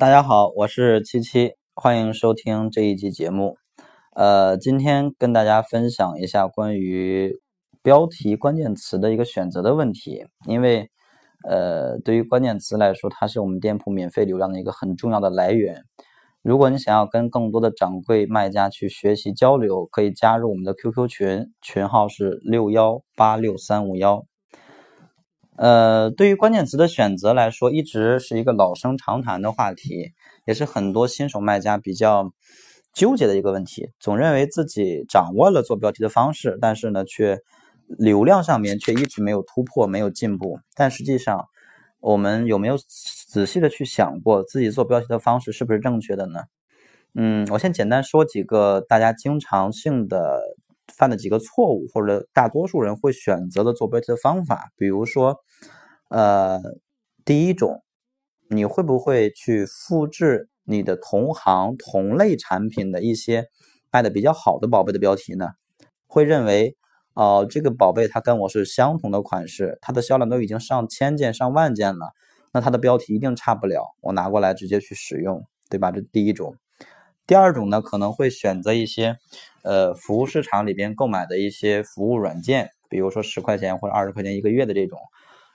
大家好，我是七七，欢迎收听这一期节目。呃，今天跟大家分享一下关于标题关键词的一个选择的问题。因为，呃，对于关键词来说，它是我们店铺免费流量的一个很重要的来源。如果你想要跟更多的掌柜卖家去学习交流，可以加入我们的 QQ 群，群号是六幺八六三五幺。呃，对于关键词的选择来说，一直是一个老生常谈的话题，也是很多新手卖家比较纠结的一个问题。总认为自己掌握了做标题的方式，但是呢，却流量上面却一直没有突破，没有进步。但实际上，我们有没有仔细的去想过自己做标题的方式是不是正确的呢？嗯，我先简单说几个大家经常性的。犯的几个错误，或者大多数人会选择的做标题的方法，比如说，呃，第一种，你会不会去复制你的同行同类产品的一些卖的比较好的宝贝的标题呢？会认为，哦，这个宝贝它跟我是相同的款式，它的销量都已经上千件、上万件了，那它的标题一定差不了，我拿过来直接去使用，对吧？这第一种。第二种呢，可能会选择一些，呃，服务市场里边购买的一些服务软件，比如说十块钱或者二十块钱一个月的这种，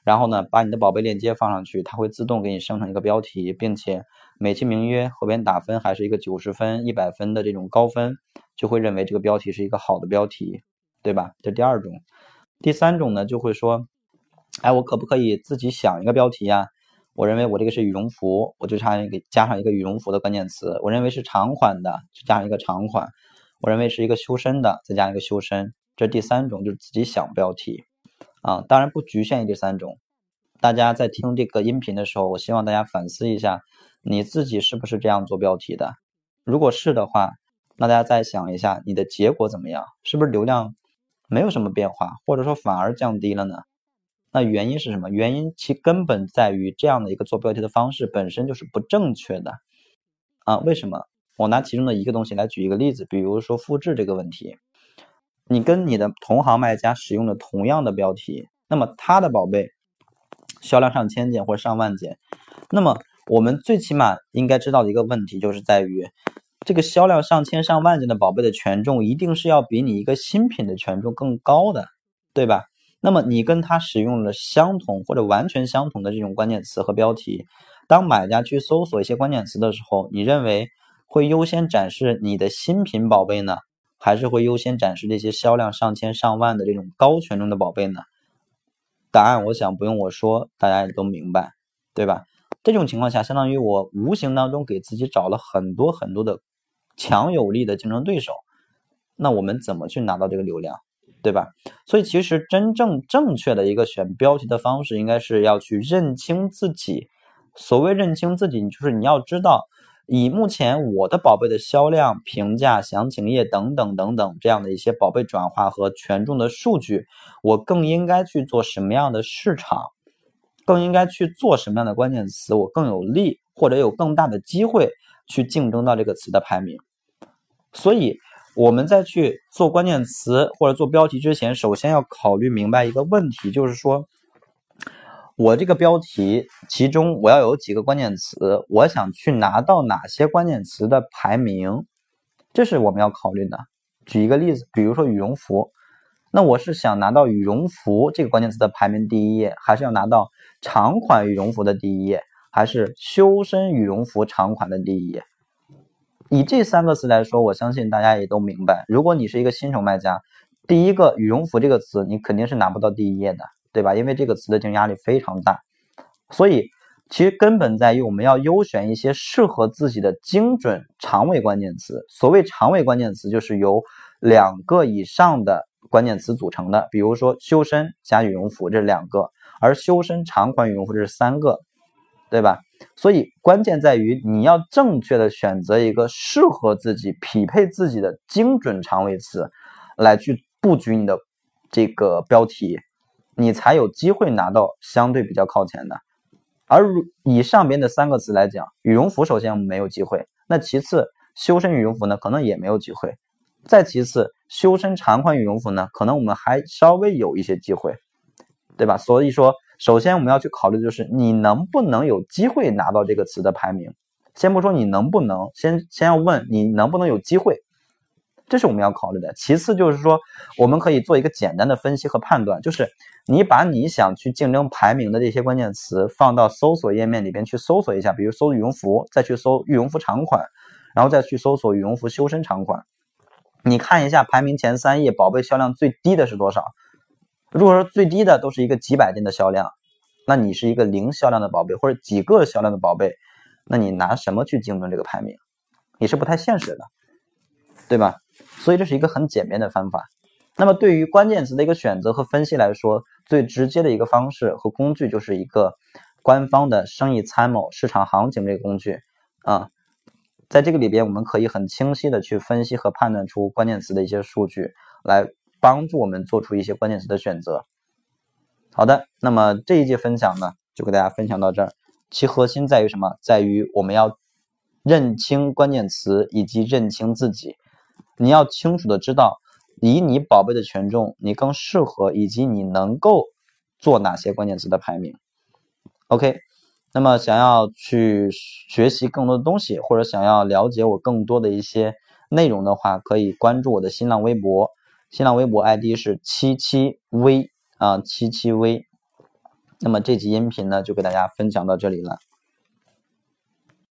然后呢，把你的宝贝链接放上去，它会自动给你生成一个标题，并且美其名曰后边打分还是一个九十分、一百分的这种高分，就会认为这个标题是一个好的标题，对吧？这第二种。第三种呢，就会说，哎，我可不可以自己想一个标题呀？我认为我这个是羽绒服，我就差一个加上一个羽绒服的关键词。我认为是长款的，就加上一个长款。我认为是一个修身的，再加一个修身。这第三种就是自己想标题啊，当然不局限于这三种。大家在听这个音频的时候，我希望大家反思一下，你自己是不是这样做标题的？如果是的话，那大家再想一下，你的结果怎么样？是不是流量没有什么变化，或者说反而降低了呢？那原因是什么？原因其根本在于这样的一个做标题的方式本身就是不正确的啊！为什么？我拿其中的一个东西来举一个例子，比如说复制这个问题，你跟你的同行卖家使用了同样的标题，那么他的宝贝销量上千件或者上万件，那么我们最起码应该知道的一个问题就是在于，这个销量上千上万件的宝贝的权重一定是要比你一个新品的权重更高的，对吧？那么你跟他使用了相同或者完全相同的这种关键词和标题，当买家去搜索一些关键词的时候，你认为会优先展示你的新品宝贝呢，还是会优先展示这些销量上千上万的这种高权重的宝贝呢？答案我想不用我说，大家也都明白，对吧？这种情况下，相当于我无形当中给自己找了很多很多的强有力的竞争对手，那我们怎么去拿到这个流量？对吧？所以其实真正正确的一个选标题的方式，应该是要去认清自己。所谓认清自己，就是你要知道，以目前我的宝贝的销量、评价、详情页等等等等这样的一些宝贝转化和权重的数据，我更应该去做什么样的市场，更应该去做什么样的关键词，我更有利或者有更大的机会去竞争到这个词的排名。所以。我们在去做关键词或者做标题之前，首先要考虑明白一个问题，就是说，我这个标题其中我要有几个关键词，我想去拿到哪些关键词的排名，这是我们要考虑的。举一个例子，比如说羽绒服，那我是想拿到羽绒服这个关键词的排名第一页，还是要拿到长款羽绒服的第一页，还是修身羽绒服长款的第一页？以这三个词来说，我相信大家也都明白。如果你是一个新手卖家，第一个“羽绒服”这个词，你肯定是拿不到第一页的，对吧？因为这个词的竞争压力非常大。所以，其实根本在于我们要优选一些适合自己的精准长尾关键词。所谓长尾关键词，就是由两个以上的关键词组成的。比如说“修身”加“羽绒服”这两个，而“修身”长款羽绒服这是三个，对吧？所以关键在于你要正确的选择一个适合自己、匹配自己的精准长尾词，来去布局你的这个标题，你才有机会拿到相对比较靠前的。而以上边的三个词来讲，羽绒服首先没有机会，那其次修身羽绒服呢，可能也没有机会，再其次修身长款羽绒服呢，可能我们还稍微有一些机会，对吧？所以说。首先，我们要去考虑的就是你能不能有机会拿到这个词的排名，先不说你能不能，先先要问你能不能有机会，这是我们要考虑的。其次就是说，我们可以做一个简单的分析和判断，就是你把你想去竞争排名的这些关键词放到搜索页面里边去搜索一下，比如搜羽绒服，再去搜羽绒服长款，然后再去搜索羽绒服修身长款，你看一下排名前三页宝贝销量最低的是多少？如果说最低的都是一个几百件的销量，那你是一个零销量的宝贝或者几个销量的宝贝，那你拿什么去竞争这个排名？也是不太现实的，对吧？所以这是一个很简便的方法。那么对于关键词的一个选择和分析来说，最直接的一个方式和工具就是一个官方的生意参谋市场行情这个工具啊，在这个里边我们可以很清晰的去分析和判断出关键词的一些数据来。帮助我们做出一些关键词的选择。好的，那么这一节分享呢，就给大家分享到这儿。其核心在于什么？在于我们要认清关键词以及认清自己。你要清楚的知道，以你宝贝的权重，你更适合以及你能够做哪些关键词的排名。OK，那么想要去学习更多的东西，或者想要了解我更多的一些内容的话，可以关注我的新浪微博。新浪微博 ID 是七七 V 啊，七七 V。那么这集音频呢，就给大家分享到这里了。